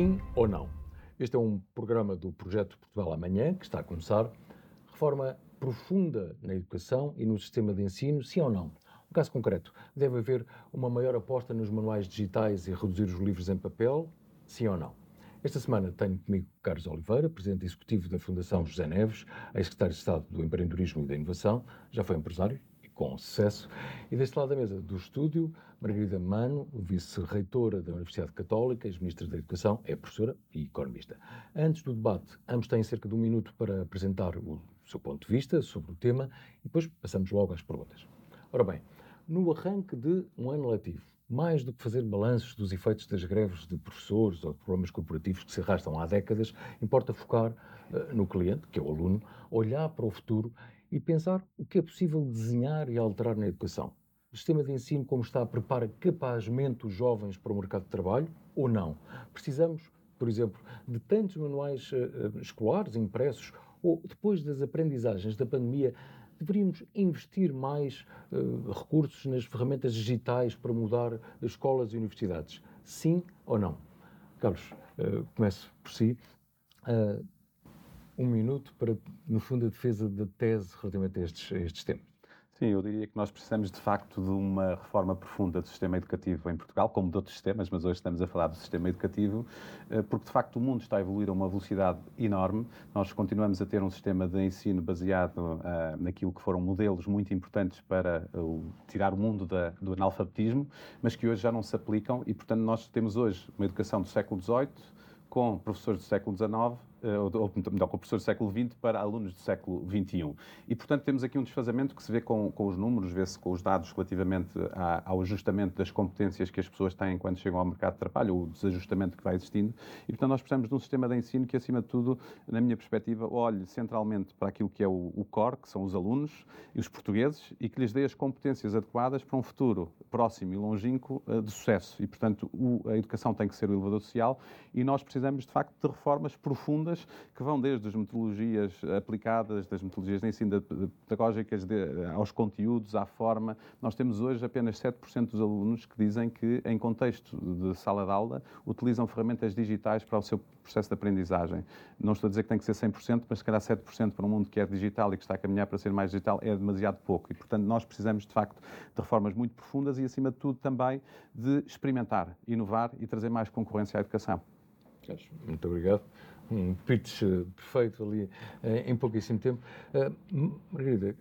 sim ou não? Este é um programa do Projeto Portugal Amanhã, que está a começar. Reforma profunda na educação e no sistema de ensino, sim ou não? No caso concreto, deve haver uma maior aposta nos manuais digitais e reduzir os livros em papel, sim ou não? Esta semana tenho comigo Carlos Oliveira, Presidente Executivo da Fundação José Neves, ex-Secretário de Estado do Empreendedorismo e da Inovação, já foi empresário com sucesso. E deste lado da mesa do estúdio, Margarida Mano, vice-reitora da Universidade Católica, ex-ministra da Educação, é professora e economista. Antes do debate, ambos têm cerca de um minuto para apresentar o seu ponto de vista sobre o tema e depois passamos logo às perguntas. Ora bem, no arranque de um ano letivo, mais do que fazer balanços dos efeitos das greves de professores ou de problemas corporativos que se arrastam há décadas, importa focar uh, no cliente, que é o aluno, olhar para o futuro e pensar o que é possível desenhar e alterar na educação. O sistema de ensino, como está, prepara capazmente os jovens para o mercado de trabalho ou não? Precisamos, por exemplo, de tantos manuais uh, escolares impressos ou, depois das aprendizagens da pandemia, deveríamos investir mais uh, recursos nas ferramentas digitais para mudar as escolas e universidades? Sim ou não? Carlos, uh, começo por si. Uh, um minuto para, no fundo, a defesa da tese relativamente a estes, a estes temas. Sim, eu diria que nós precisamos de facto de uma reforma profunda do sistema educativo em Portugal, como de outros sistemas, mas hoje estamos a falar do sistema educativo, eh, porque de facto o mundo está a evoluir a uma velocidade enorme. Nós continuamos a ter um sistema de ensino baseado uh, naquilo que foram modelos muito importantes para uh, tirar o mundo da, do analfabetismo, mas que hoje já não se aplicam e, portanto, nós temos hoje uma educação do século XVIII com professores do século XIX ou, ou melhor, com professores do século XX para alunos do século XXI. E, portanto, temos aqui um desfazamento que se vê com, com os números, vê-se com os dados relativamente ao ajustamento das competências que as pessoas têm quando chegam ao mercado de trabalho, ou o desajustamento que vai existindo. E, portanto, nós precisamos de um sistema de ensino que, acima de tudo, na minha perspectiva, olhe centralmente para aquilo que é o, o core, que são os alunos e os portugueses, e que lhes dê as competências adequadas para um futuro próximo e longínquo eh, de sucesso. E, portanto, o, a educação tem que ser o elevador social e nós precisamos, de facto, de reformas profundas que vão desde as metodologias aplicadas, das metodologias de ensino pedagógicas de, aos conteúdos, à forma. Nós temos hoje apenas 7% dos alunos que dizem que, em contexto de sala de aula, utilizam ferramentas digitais para o seu processo de aprendizagem. Não estou a dizer que tem que ser 100%, mas se calhar 7% para um mundo que é digital e que está a caminhar para ser mais digital é demasiado pouco. E, portanto, nós precisamos, de facto, de reformas muito profundas e, acima de tudo, também de experimentar, inovar e trazer mais concorrência à educação. Muito obrigado um pitch eh, perfeito ali eh, em pouquíssimo tempo. Uh, Margarida,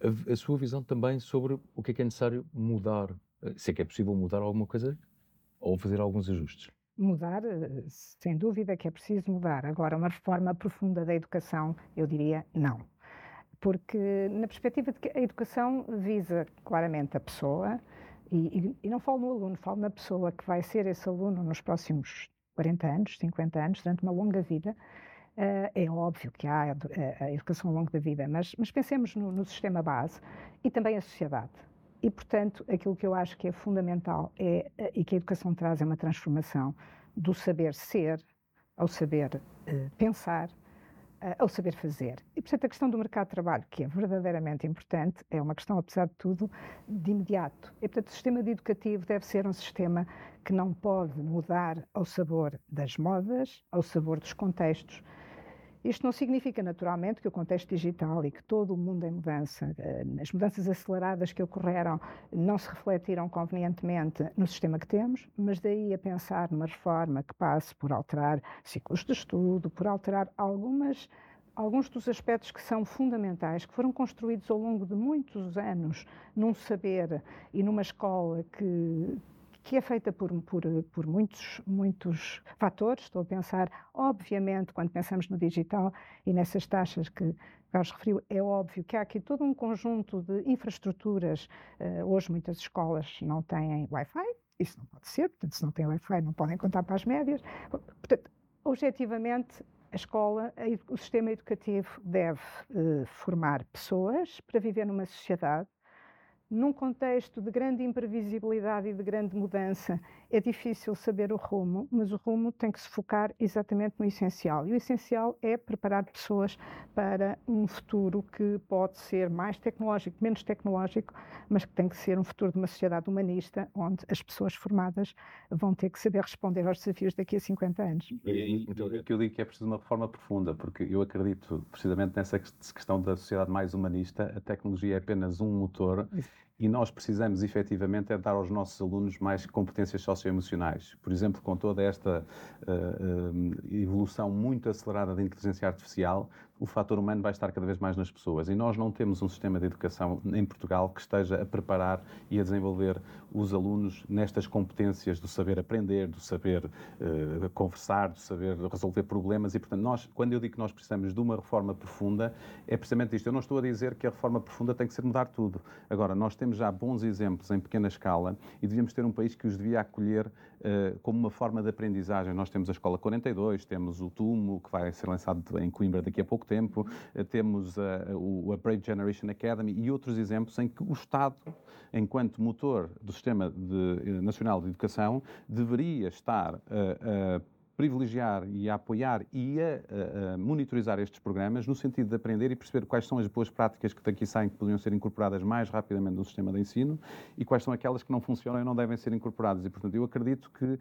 a, a, sua visão também sobre o que é que é necessário mudar, se é que é possível mudar alguma coisa ou fazer alguns ajustes. Mudar, sem dúvida que é preciso mudar. Agora, uma reforma profunda da educação, eu diria não. Porque, na perspectiva de que a educação visa claramente a pessoa, e, e, e não falo no aluno, falo na pessoa que vai ser esse aluno nos próximos 40 anos, 50 anos, durante uma longa vida. Uh, é óbvio que há a, a, educação ao longo da vida, mas, mas pensemos no, no, sistema base e também a sociedade. E, portanto, aquilo que eu acho que é fundamental é, eh, e que a educação traz é uma transformação do saber ser ao saber pensar, ao saber fazer. E, portanto, a questão do mercado de trabalho, que é verdadeiramente importante, é uma questão, apesar de tudo, de imediato. E, portanto, o sistema educativo deve ser um sistema que não pode mudar ao sabor das modas, ao sabor dos contextos. Isto não significa, naturalmente, que o contexto digital e que todo o mundo em mudança, eh, as mudanças aceleradas que ocorreram, não se refletiram convenientemente no sistema que temos, mas daí a pensar numa reforma que passe por alterar ciclos de estudo, por alterar algumas alguns dos aspectos que são fundamentais, que foram construídos ao longo de muitos anos num saber e numa escola que, que é feita por, por, por muitos, muitos fatores. Estou a pensar, obviamente, quando pensamos no digital e nessas taxas que Carlos referiu, é óbvio que há aqui todo um conjunto de infraestruturas. Uh, hoje, muitas escolas não têm Wi-Fi, isso não pode ser, portanto, se não têm Wi-Fi, não podem contar para as médias. Portanto, objetivamente, a escola, o sistema educativo deve uh, formar pessoas para viver numa sociedade num contexto de grande imprevisibilidade e de grande mudança, é difícil saber o rumo, mas o rumo tem que se focar exatamente no essencial. E o essencial é preparar pessoas para um futuro que pode ser mais tecnológico, menos tecnológico, mas que tem que ser um futuro de uma sociedade humanista, onde as pessoas formadas vão ter que saber responder aos desafios daqui a 50 anos. Então, é que eu digo que é preciso uma reforma profunda, porque eu acredito precisamente nessa questão da sociedade mais humanista, a tecnologia é apenas um motor e nós precisamos efetivamente é dar aos nossos alunos mais competências socioemocionais. Por exemplo, com toda esta uh, uh, evolução muito acelerada da inteligência artificial, o fator humano vai estar cada vez mais nas pessoas. E nós não temos um sistema de educação em Portugal que esteja a preparar e a desenvolver os alunos nestas competências do saber aprender, do saber uh, conversar, do saber resolver problemas. E, portanto, nós, quando eu digo que nós precisamos de uma reforma profunda, é precisamente isto. Eu não estou a dizer que a reforma profunda tem que ser mudar tudo. Agora, nós temos já bons exemplos em pequena escala e devíamos ter um país que os devia acolher uh, como uma forma de aprendizagem. Nós temos a Escola 42, temos o TUMO, que vai ser lançado em Coimbra daqui a pouco tempo, uh, temos a, a, a Brave Generation Academy e outros exemplos em que o Estado, enquanto motor do Sistema de, eh, Nacional de Educação, deveria estar a privilegiar e a apoiar e a, a, monitorizar estes programas no sentido de aprender e perceber quais são as boas práticas que daqui saem que poderiam ser incorporadas mais rapidamente no sistema de ensino e quais são aquelas que não funcionam e não devem ser incorporadas. E, portanto, eu acredito que uh,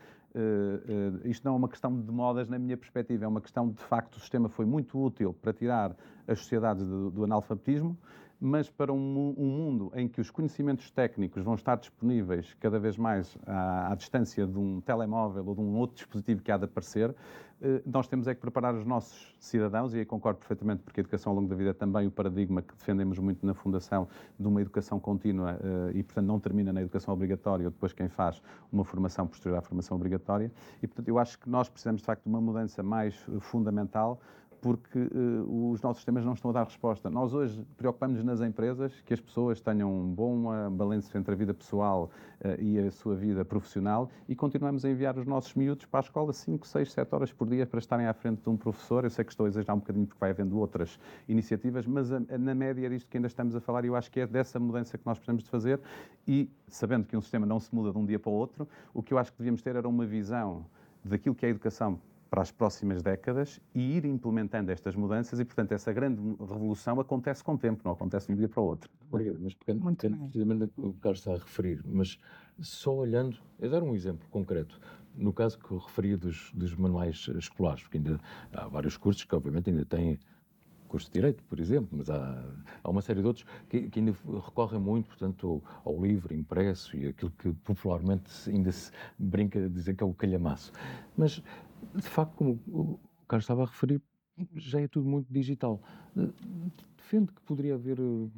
uh, isto não é uma questão de modas na minha perspectiva, é uma questão de, de facto, o sistema foi muito útil para tirar as sociedades do, do analfabetismo, mas para um, um, mundo em que os conhecimentos técnicos vão estar disponíveis cada vez mais à, à, distância de um telemóvel ou de um outro dispositivo que há de aparecer, eh, nós temos é que preparar os nossos cidadãos, e aí concordo perfeitamente, porque a educação ao longo da vida é também o paradigma que defendemos muito na Fundação de uma educação contínua eh, e, portanto, não termina na educação obrigatória ou depois quem faz uma formação posterior à formação obrigatória. E, portanto, eu acho que nós precisamos, de facto, de uma mudança mais fundamental porque uh, os nossos sistemas não estão a dar resposta. Nós hoje preocupamos-nos nas empresas que as pessoas tenham um bom uh, balanço entre a vida pessoal uh, e a sua vida profissional e continuamos a enviar os nossos miúdos para a escola 5, 6, 7 horas por dia para estarem à frente de um professor. Eu sei que estou a exagerar um bocadinho porque vai havendo outras iniciativas, mas a, a, na média é disto que ainda estamos a falar e eu acho que é dessa mudança que nós precisamos de fazer e, sabendo que um sistema não se muda de um dia para o outro, o que eu acho que devíamos ter era uma visão daquilo que é a educação para as próximas décadas e ir implementando estas mudanças e, portanto, essa grande revolução acontece com o tempo, não acontece de um dia para o outro. Obrigado, mas pegando, pegando precisamente o que o Carlos está a referir, mas só olhando, eu dar um exemplo concreto, no caso que eu referi dos, dos manuais escolares, porque ainda há vários cursos que obviamente ainda têm curso de Direito, por exemplo, mas há, há uma série de outros que, que, ainda recorrem muito, portanto, ao, ao, livro impresso e aquilo que popularmente ainda se brinca de dizer que é o calhamaço. Mas de facto, como o Carlos estava a referir, já é tudo muito digital. Defende que poderia haver uh,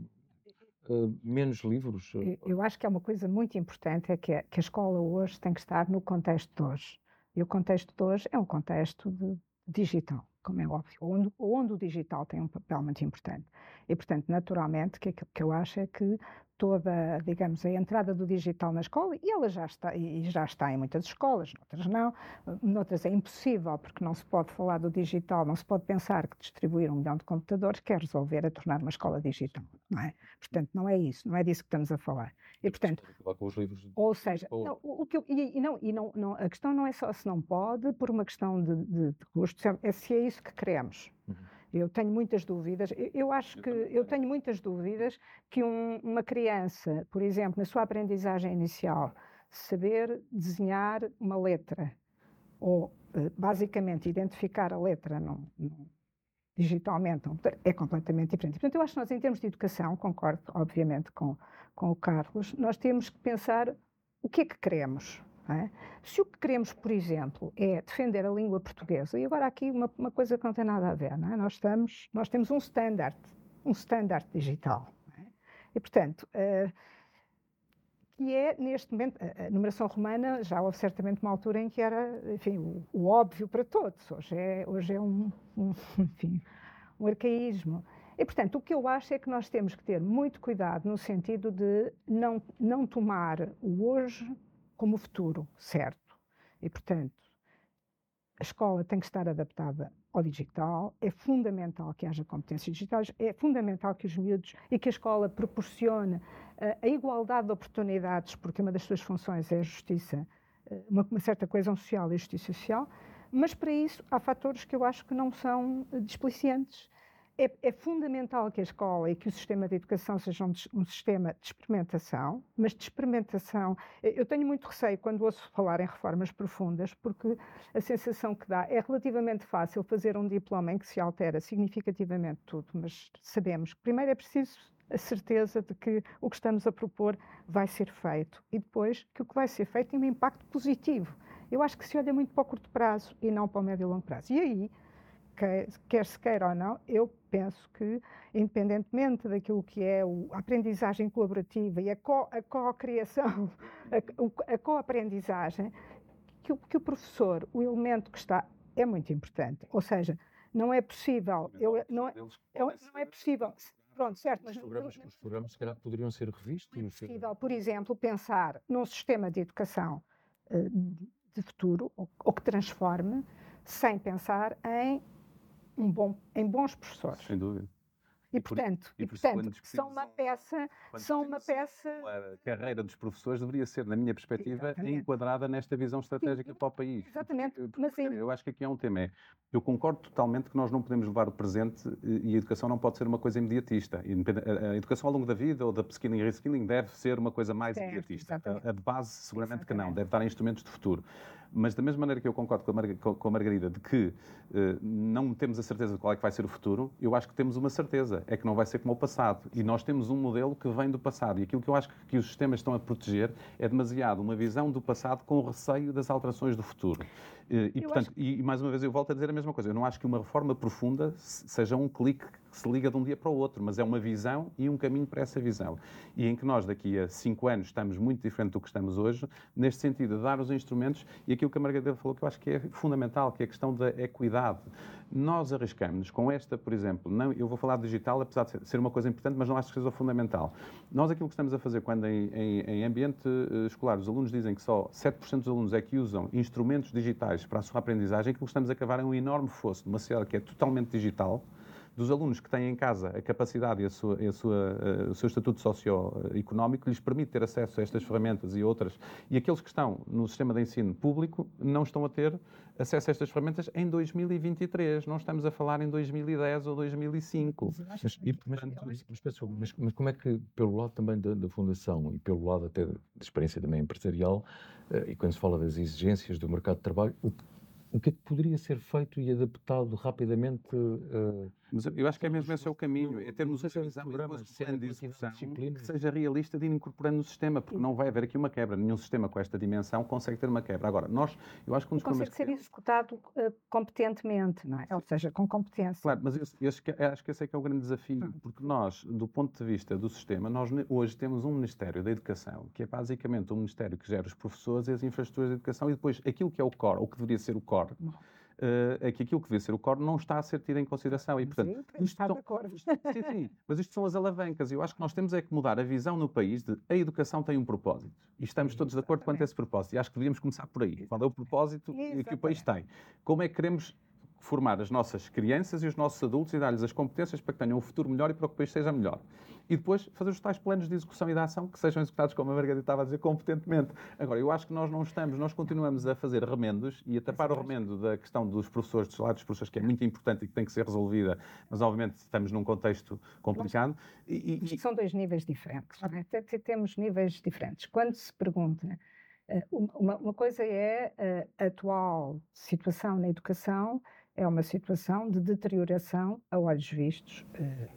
menos livros? Eu acho que é uma coisa muito importante, é que a, que a escola hoje tem que estar no contexto de hoje. E o contexto de hoje é um contexto de, digital, como é óbvio, onde, onde o digital tem um papel muito importante. E, portanto, naturalmente, que aquilo que eu acho é que toda, digamos, a entrada do digital na escola, e ela já está, e já está em muitas escolas, noutras não, noutras é impossível, porque não se pode falar do digital, não se pode pensar que distribuir um milhão de computadores quer resolver a tornar uma escola digital, não é? Portanto, não é isso, não é disso que estamos a falar. E, portanto, ou seja, não, o que eu, e, não, e não, não, a questão não é só se não pode, por uma questão de, de, de custo, é se é isso que queremos. Uhum. Eu tenho muitas dúvidas. Eu acho que eu tenho muitas dúvidas que um, uma criança, por exemplo, na sua aprendizagem inicial, saber desenhar uma letra ou eh, basicamente identificar a letra num, digitalmente é completamente diferente. Portanto, eu acho que nós, em termos de educação, concordo, obviamente, com, com o Carlos, nós temos que pensar o que é que queremos. É? Se o que queremos, por exemplo, é defender a língua portuguesa, e agora aqui uma, uma coisa que não tem nada a ver, é? nós, estamos, nós temos um standard, um standard digital. É? E, portanto, uh, que é, neste momento, a, a, numeração romana já houve certamente uma altura em que era, enfim, o, o óbvio para todos. Hoje é, hoje é um, um, enfim, um arcaísmo. E, portanto, o que eu acho é que nós temos que ter muito cuidado no sentido de não, não tomar o hoje como futuro, certo. E, portanto, a escola tem que estar adaptada ao digital, é fundamental que haja competências digitais, é fundamental que os miúdos e que a escola proporcione uh, a igualdade de oportunidades, porque uma das suas funções é a justiça uma, uma certa coesão social e justiça social, mas para isso há fatores que eu acho que não são displicientes é, é, fundamental que a escola e que o sistema de educação seja um, um, sistema de experimentação, mas de experimentação. Eu tenho muito receio quando ouço falar em reformas profundas, porque a sensação que dá é relativamente fácil fazer um diploma em que se altera significativamente tudo, mas sabemos que primeiro é preciso a certeza de que o que estamos a propor vai ser feito e depois que o que vai ser feito tem um impacto positivo. Eu acho que se olha muito para o curto prazo e não para o médio e longo prazo. E aí quer, quer se queira ou não, eu penso que, independentemente daquilo que é a aprendizagem colaborativa e a co-criação, a, co-aprendizagem, que, que, o professor, o elemento que está, é muito importante. Ou seja, não é possível, eu, não, é, não é possível, pronto, certo, mas... Os programas, os programas, se calhar, poderiam ser revistos. Não é possível, por exemplo, pensar num sistema de educação uh, de futuro, ou, ou que transforme, sem pensar em um bom, em bons professores. Sem dúvida. E, portanto, e, por, e, portanto são uma peça, são uma peça. A carreira dos professores deveria ser, na minha perspectiva, Exatamente. enquadrada nesta visão estratégica Sim. para o país. Exatamente. Porque, Mas, eu acho que aqui é um tema. É, eu concordo totalmente que nós não podemos levar o presente e a educação não pode ser uma coisa imediatista. A educação ao longo da vida ou da upskilling e reskilling deve ser uma coisa mais certo, imediatista. A, de base, seguramente exatamente. que não. Deve dar instrumentos de futuro. Mas da mesma maneira que eu concordo com a, Mar com a Margarida de que uh, não temos a certeza de qual é que vai ser o futuro, eu acho que temos uma certeza, é que não vai ser como o passado. E nós temos um modelo que vem do passado. E aquilo que eu acho que os sistemas estão a proteger é demasiado uma visão do passado com o receio das alterações do futuro. E, portanto, acho... e, mais uma vez eu volto a dizer a mesma coisa. Eu não acho que uma reforma profunda seja um clique que se liga de um dia para o outro, mas é uma visão e um caminho para essa visão. E em que nós, daqui a cinco anos, estamos muito diferente do que estamos hoje, neste sentido, de dar os instrumentos e aquilo que a Margarida falou, que eu acho que é fundamental, que é a questão da equidade. Nós arriscamos com esta, por exemplo, não, eu vou falar de digital, apesar de ser uma coisa importante, mas não acho que seja fundamental. Nós aquilo que estamos a fazer quando em, em, em ambiente eh, escolar os alunos dizem que só 7% dos alunos é que usam instrumentos digitais para a sua aprendizagem, aquilo que estamos a cavar é um enorme fosso de uma sociedade que é totalmente digital, dos alunos que têm em casa a capacidade e, a sua, e a sua, uh, o seu estatuto socioeconómico lhes permite ter acesso a estas ferramentas e outras, e aqueles que estão no sistema de ensino público não estão a ter acesso a estas ferramentas em 2023, não estamos a falar em 2010 ou 2005. Mas, e, mas, mas, mas, como é que, pelo lado também da, da, Fundação e pelo lado até da experiência também empresarial, e quando se fala das exigências do mercado de trabalho, o o que é que poderia ser feito e adaptado rapidamente? Uh, Mas eu acho que é mesmo esse é o caminho, é termos uma visão depois um plano de execução que seja realista de ir incorporando no sistema, porque não vai haver aqui uma quebra. Nenhum sistema com esta dimensão consegue ter uma quebra. Agora, nós, eu acho que um dos Consegue ser executado uh, competentemente, não é? Ou seja, com competência. Claro, mas eu, eu acho, que, esse é que é o grande desafio, hum. porque nós, do ponto de vista do sistema, nós hoje temos um Ministério da Educação, que é basicamente um Ministério que gera os professores e as infraestruturas de educação, e depois aquilo que é o core, ou que deveria ser o core, core, uh, é que aquilo que devia ser o core não está a ser tido em consideração. E, portanto, sim, isto são. Sim, sim, mas isto são as alavancas. Eu acho que nós temos é que mudar a visão no país de a educação tem um propósito. E estamos todos de acordo quanto a esse propósito. E acho que devíamos começar por aí. Qual é o propósito Exatamente. que o país tem? Como é que queremos formar as nossas crianças e os nossos adultos e dar-lhes as competências para que tenham um futuro melhor e para que o país seja melhor. E depois fazer os tais planos de execução e de ação que sejam executados, como a Margarida estava a dizer, competentemente. Agora, eu acho que nós não estamos, nós continuamos a fazer remendos e a tapar o remendo da questão dos professores, dos salários dos professores, que é muito importante e que tem que ser resolvida, mas obviamente estamos num contexto complicado. E, e... São dois níveis diferentes, não é? Temos níveis diferentes. Quando se pergunta eh, uma, uma, coisa é a atual situação na educação é uma situação de deterioração a olhos vistos, eh,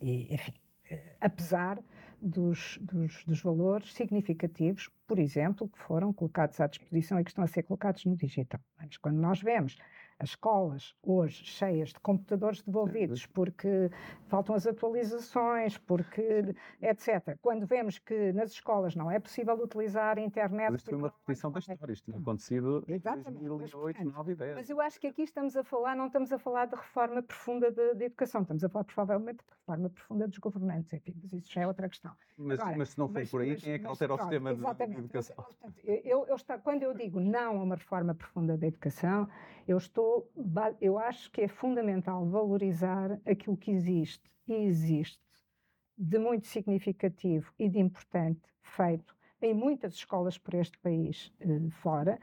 e, enfim, eh, apesar dos, dos, dos, valores significativos, por exemplo, que foram colocados à disposição e que estão a ser colocados no digital. Mas quando nós vemos as escolas hoje cheias de computadores devolvidos porque faltam as atualizações, porque etc. Quando vemos que nas escolas não é possível utilizar a internet. Mas isto foi uma repetição da história, isto tinha acontecido em 2008, 2009 e 10. Mas eu acho que aqui estamos a falar, não estamos a falar de reforma profunda de, educação, estamos a falar provavelmente de reforma profunda dos governantes, enfim, mas isso já é outra questão. Mas, Agora, mas se não for por aí, mas, quem é que altera o sistema de, de educação? Portanto, eu, eu, eu, quando eu digo não a uma reforma profunda da educação, eu estou, eu acho que é fundamental valorizar aquilo que existe e existe de muito significativo e de importante feito em muitas escolas por este país eh, fora,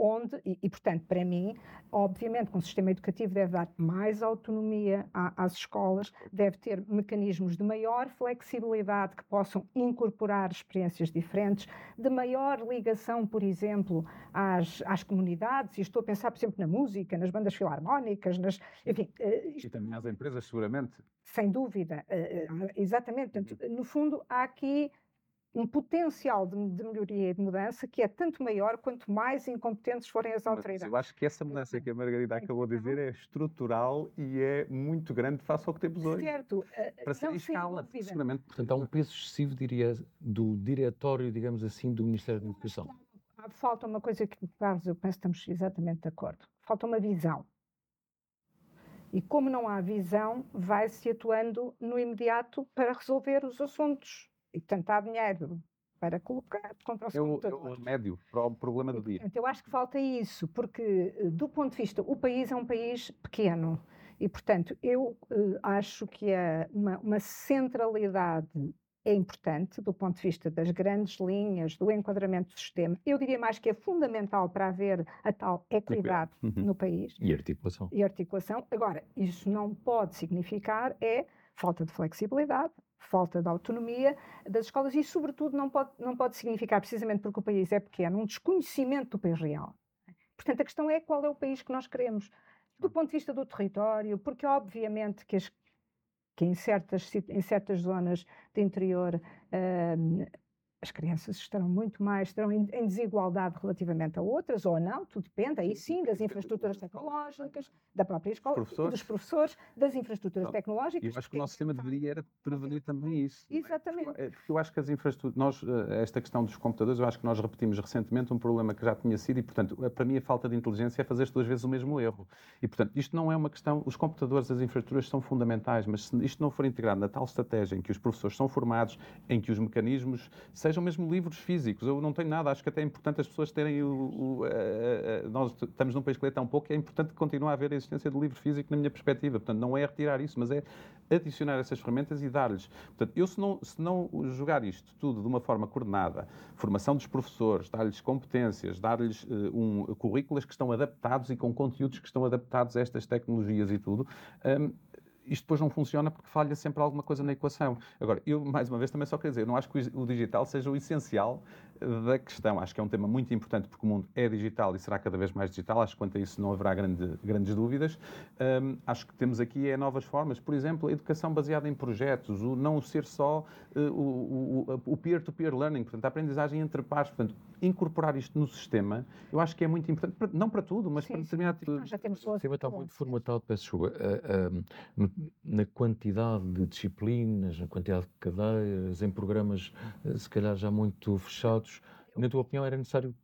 onde, e, e, portanto, para mim, obviamente que um sistema educativo deve dar mais autonomia à, às escolas, deve ter mecanismos de maior flexibilidade que possam incorporar experiências diferentes, de maior ligação, por exemplo, às, às comunidades, e estou a pensar, por exemplo, na música, nas bandas filarmónicas, nas, enfim... Uh, isto, e também às empresas, seguramente. Sem dúvida, uh, exatamente. Portanto, no fundo, há aqui um potencial de, de, melhoria e de mudança que é tanto maior quanto mais incompetentes forem as autoridades. Mas eu acho que essa mudança que a Margarida acabou de dizer é estrutural e é muito grande face ao que temos hoje. Certo. Eh, Para ser escala, seguramente. Portanto, há um peso excessivo, diria, do diretório, digamos assim, do Ministério da Educação. Falta uma coisa que, Carlos, eu penso que estamos exatamente de acordo. Falta uma visão. E como não há visão, vai-se atuando no imediato para resolver os assuntos e portanto há dinheiro para colocar contra os é o, é o remédio para o problema do dia. Portanto, eu acho que falta isso, porque eh, do ponto de vista, o país é um país pequeno e, portanto, eu uh, acho que é uma, uma centralidade é importante do ponto de vista das grandes linhas, do enquadramento do sistema. Eu diria mais que é fundamental para haver a tal equidade uhum. no país. E articulação. E articulação. Agora, isso não pode significar é falta de flexibilidade, falta de autonomia das escolas e, sobretudo, não pode, não pode significar, precisamente porque o país é pequeno, um desconhecimento do país real. Portanto, a questão é qual é o país que nós queremos. Do ponto de vista do território, porque obviamente que, as, que em, certas, em certas zonas de interior uh, as crianças estarão muito mais, estarão em, em, desigualdade relativamente a outras, ou não, tudo depende, aí sim, das infraestruturas tecnológicas, da própria escola, professores. dos professores, das infraestruturas não, tecnológicas. Eu acho que o nosso sistema deveria era prevenir também isso. Exatamente. É? Porque eu acho que as infraestruturas, nós, eh, esta questão dos computadores, eu acho que nós repetimos recentemente um problema que já tinha sido e, portanto, eh, para mim a falta de inteligência é fazer duas vezes o mesmo erro. E, portanto, isto não é uma questão, os computadores, as infraestruturas são fundamentais, mas se isto não for integrado na tal estratégia em que os professores são formados, em que os mecanismos sejam mesmo livros físicos. Eu não tenho nada, acho que até é importante as pessoas terem o. o a, a, nós estamos num país que lê tão pouco, é importante que continue a haver a existência do livro físico na minha perspectiva. Portanto, não é retirar isso, mas é adicionar essas ferramentas e dar-lhes. Portanto, eu se não, se não jogar isto tudo de uma forma coordenada, formação dos professores, dar-lhes competências, dar-lhes uh, um, currículos que estão adaptados e com conteúdos que estão adaptados a estas tecnologias e tudo, um, isto depois não funciona porque falha sempre alguma coisa na equação. Agora, eu, mais uma vez, também só quero dizer, não acho que o digital seja o essencial da questão. Acho que é um tema muito importante porque o mundo é digital e será cada vez mais digital. Acho que quanto a isso não haverá grande, grandes dúvidas. Um, acho que temos aqui é novas formas. Por exemplo, a educação baseada em projetos, o não ser só uh, o peer-to-peer -peer learning, portanto, a aprendizagem entre pares. Portanto, incorporar isto no sistema, eu acho que é muito importante, não para tudo, mas Sim, para determinado... Já temos o sistema está muito formatado, peço desculpa, uh, uh, na quantidade de disciplinas, na quantidade de cadeiras, em programas eh, se calhar já muito fechados. Na tua opinião, era necessário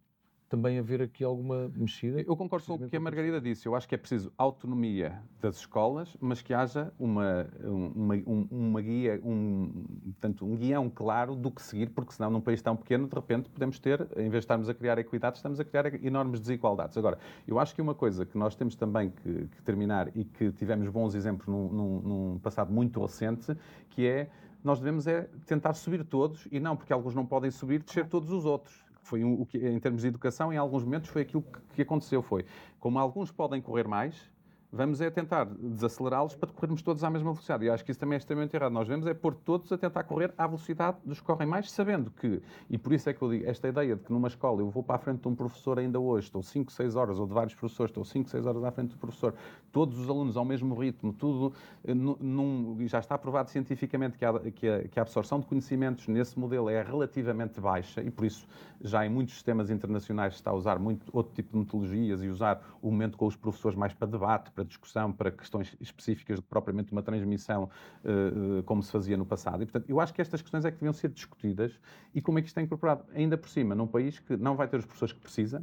também haver aqui alguma mexida? Eu concordo com o que a Margarida disse. Eu acho que é preciso autonomia das escolas, mas que haja uma, uma, uma guia, um, portanto, um guião claro do que seguir, porque senão num país tão pequeno, de repente, podemos ter, em vez de estarmos a criar equidade, estamos a criar enormes desigualdades. Agora, eu acho que uma coisa que nós temos também que, que terminar e que tivemos bons exemplos num, num, num passado muito recente, que é nós devemos é tentar subir todos e não porque alguns não podem subir, descer todos os outros foi o que, em termos de educação, em alguns momentos foi aquilo que, que aconteceu. Foi, como alguns podem correr mais, vamos é tentar desacelerá-los para corrermos todos à mesma velocidade. E acho que isso também é extremamente errado. Nós vemos é pôr todos a tentar correr à velocidade dos que correm mais, sabendo que, e por isso é que eu digo, esta ideia de que numa escola eu vou para a frente de um professor ainda hoje, estou 5, 6 horas, ou de vários professores, estou 5, 6 horas à frente do professor, todos os alunos ao mesmo ritmo, tudo, eh, num, já está provado cientificamente que a, que, a, que a absorção de conhecimentos nesse modelo é relativamente baixa e por isso já em muitos sistemas internacionais se está a usar muito outro tipo de metodologias e usar o momento com os professores mais para debate, para discussão para questões específicas propriamente uma transmissão uh, como se fazia no passado. E, portanto, eu acho que estas questões é que deviam ser discutidas e como é que isto é incorporado, ainda por cima, num país que não vai ter os professores que precisa,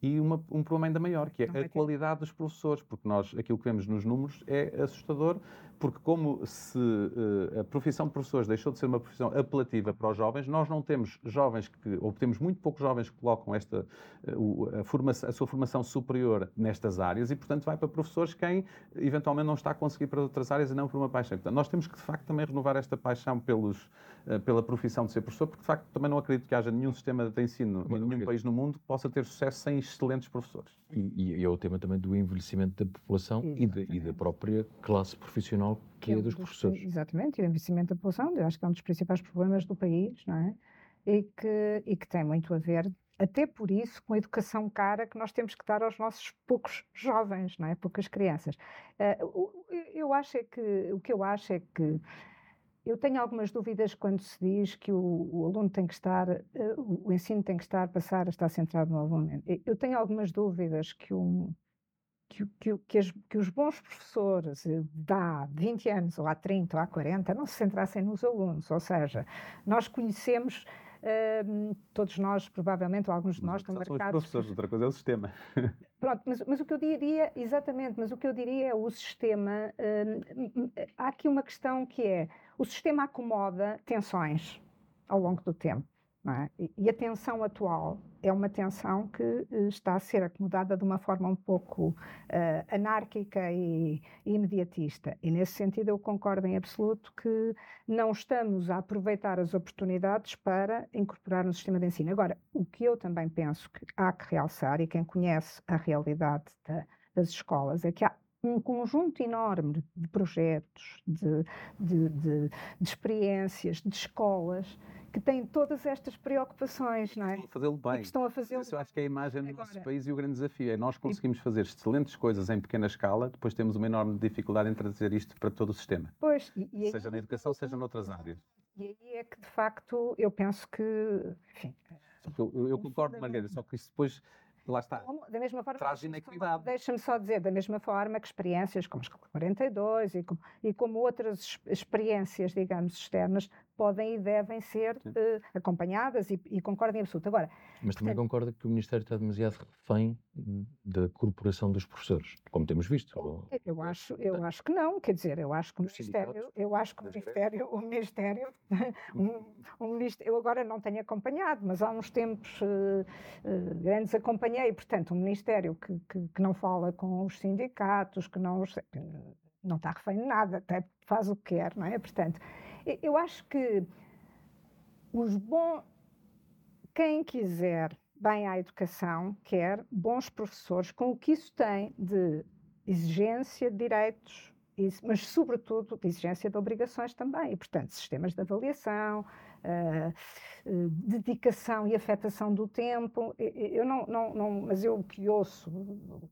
e uma, um problema ainda maior, que é a qualidade dos professores, porque nós, aquilo que vemos nos números é assustador porque como se uh, a profissão de professores deixou de ser uma profissão apelativa para os jovens, nós não temos jovens que, ou temos muito poucos jovens que colocam esta, uh, a, formação, a, sua formação superior nestas áreas e, portanto, vai para professores quem eventualmente não está a conseguir para outras áreas e não por uma paixão. Portanto, nós temos que, de facto, também renovar esta paixão pelos, uh, pela profissão de ser professor, porque, de facto, também não acredito que haja nenhum sistema de ensino em nenhum país no mundo que possa ter sucesso sem excelentes professores. E, e é o tema também do envelhecimento da população e, de, e da própria classe profissional que é, é dos, dos professores. Exatamente, e o envelhecimento da população, eu acho que é um dos principais problemas do país, não é? E que, e que tem muito a ver, até por isso, com a educação cara que nós temos que dar aos nossos poucos jovens, não é? Poucas crianças. Uh, eu acho é que, o que eu acho é que eu tenho algumas dúvidas quando se diz que o, o aluno tem que estar, uh, o ensino tem que estar, passar a estar centrado no aluno. Eu tenho algumas dúvidas que um, que, que, que, as, que, os bons professores eh, de há 20 anos, ou há 30, ou há 40, não se centrassem nos alunos. Ou seja, nós conhecemos, uh, todos nós, provavelmente, ou alguns de nós, estão marcados. São os professores, outra coisa é o sistema. Pronto, mas, mas, o que eu diria, exatamente, mas o que eu diria é o sistema. Uh, há aqui uma questão que é: o sistema acomoda tensões ao longo do tempo. É? E a tensão atual é uma tensão que eh, está a ser acomodada de uma forma um pouco uh, anárquica e, e, imediatista. E nesse sentido eu concordo em absoluto que não estamos a aproveitar as oportunidades para incorporar no sistema de ensino. Agora, o que eu também penso que há que realçar, e quem conhece a realidade da, das escolas, é que há um conjunto enorme de projetos, de, de, de, de experiências, de escolas que têm todas estas preocupações, não é? Estão a fazê-lo bem. estão a fazê-lo Eu acho que é a imagem do nosso país e o grande desafio é nós conseguimos fazer excelentes coisas em pequena escala, depois temos uma enorme dificuldade em trazer isto para todo o sistema. Pois, e, e seja na educação, seja noutras áreas. E aí é que, de facto, eu penso que, enfim... Eu, eu, eu concordo, Margarida, só que isso depois lá está. Da mesma forma, traz inequidade. Deixa-me só dizer, da mesma forma que experiências como as 42 e como, e como outras experiências, digamos, externas, podem e devem ser uh, acompanhadas e, e concordo em absoluto. Agora, Mas também portanto, concorda que o Ministério está demasiado refém da corporação dos professores, como temos visto? Eu acho, eu acho que não, quer dizer, eu acho que o Ministério, eu acho que o Ministério, o Ministério, um, um ministério, eu agora não tenho acompanhado, mas há uns tempos uh, uh, grandes acompanhei, portanto, um Ministério que, que, que, não fala com os sindicatos, que não, não está refém de nada, até faz o que quer, não é? Portanto, eu acho que os bons. Quem quiser bem à educação quer bons professores, com o que isso tem de exigência de direitos, mas, sobretudo, de exigência de obrigações também. E, portanto, sistemas de avaliação, uh, uh, dedicação e afetação do tempo. Eu não, não, não, mas eu que ouço,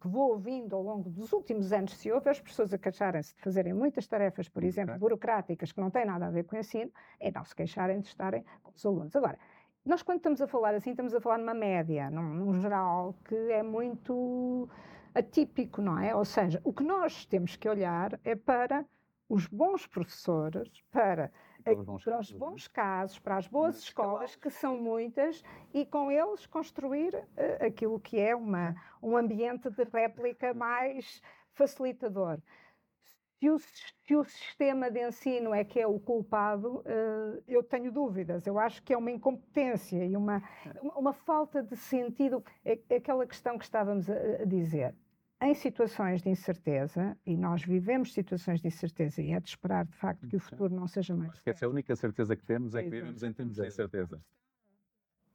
que vou ouvindo ao longo dos últimos anos, se houve as pessoas a queixarem-se de fazerem muitas tarefas, por exemplo, burocráticas, que não têm nada a ver com o ensino, é não se queixarem de estarem com os alunos. Agora, nós, quando estamos a falar assim, estamos a falar numa média, num, num geral, que é muito atípico, não é? Ou seja, o que nós temos que olhar é para os bons professores, para para os bons casos, para as boas escolas, que são muitas, e com eles construir uh, aquilo que é uma, um ambiente de réplica mais facilitador. Se o, se o, sistema de ensino é que é o culpado, uh, eu tenho dúvidas. Eu acho que é uma incompetência e uma, uma falta de sentido. É, é aquela questão que estávamos a, a dizer em situações de incerteza, e nós vivemos situações de incerteza, e é de esperar, de facto, que o futuro não seja mais. Acho que essa é a única certeza que temos, é que vivemos em tempos de incerteza.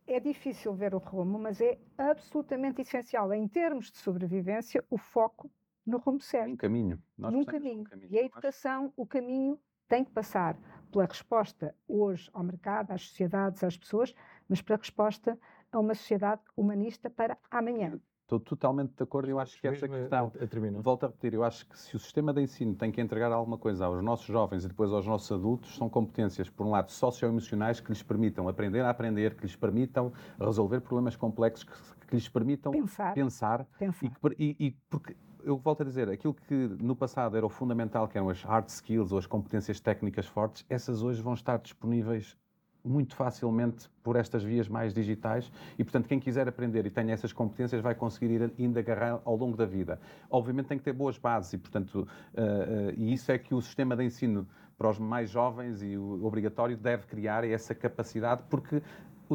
É difícil ver o rumo, mas é absolutamente essencial, em termos de sobrevivência, o foco no rumo certo. Um caminho. Nós Num caminho. caminho. E a educação, o caminho tem que passar pela resposta hoje ao mercado, às sociedades, às pessoas, mas pela resposta a uma sociedade humanista para amanhã. Estou totalmente de acordo. Eu acho que essa questão. A, a volto a repetir. Eu acho que se o sistema de ensino tem que entregar alguma coisa aos nossos jovens e depois aos nossos adultos, são competências, por um lado, socioemocionais que lhes permitam aprender a aprender, que lhes permitam resolver problemas complexos, que, que lhes permitam pensar. pensar, pensar. E, e, e porque eu volto a dizer, aquilo que no passado era o fundamental, que eram as hard skills ou as competências técnicas fortes, essas hoje vão estar disponíveis muito facilmente por estas vias mais digitais e, portanto, quem quiser aprender e tenha essas competências vai conseguir ir ainda agarrar ao longo da vida. Obviamente tem que ter boas bases e, portanto, uh, uh, e isso é que o sistema de ensino para os mais jovens e o obrigatório deve criar essa capacidade, porque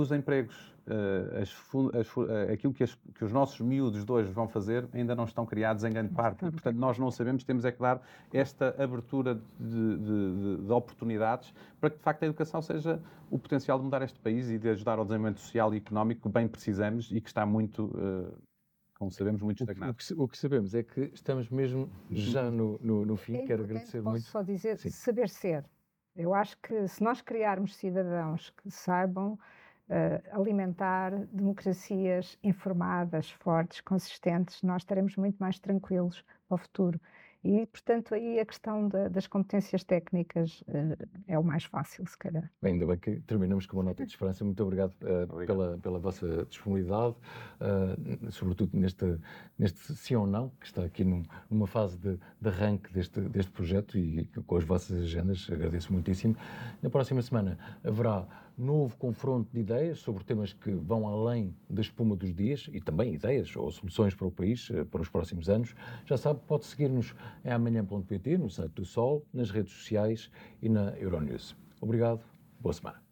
os empregos, uh, as, as, uh, aquilo que, as, que, os nossos miúdos de hoje vão fazer, ainda não estão criados em grande parte. E, portanto, nós não sabemos, temos é que dar esta abertura de, de, de, oportunidades para que, de facto, a educação seja o potencial de mudar este país e de ajudar ao desenvolvimento social e económico que bem precisamos e que está muito. Uh, como sabemos, muito estagnado. O que, o que, sabemos é que estamos mesmo já no, no, no fim. É Quero agradecer posso muito. só dizer Sim. saber ser. Eu acho que se nós criarmos cidadãos que saibam uh, alimentar democracias informadas, fortes, consistentes, nós estaremos muito mais tranquilos ao futuro. E, portanto, aí a questão da, das competências técnicas uh, é o mais fácil, se calhar. Bem, ainda bem que terminamos com uma nota de esperança. Muito obrigado, uh, obrigado. Pela, pela vossa disponibilidade, uh, sobretudo neste, neste sim ou não, que está aqui num, numa fase de, de arranque deste, deste projeto e com as vossas agendas. Agradeço muitíssimo. Na próxima semana haverá novo confronto de ideias sobre temas que vão além da espuma dos dias e também ideias ou soluções para o país eh, para os próximos anos. Já sabe, pode seguir-nos em amanhã.pt, no site do Sol, nas redes sociais e na Euronews. Obrigado, boa semana.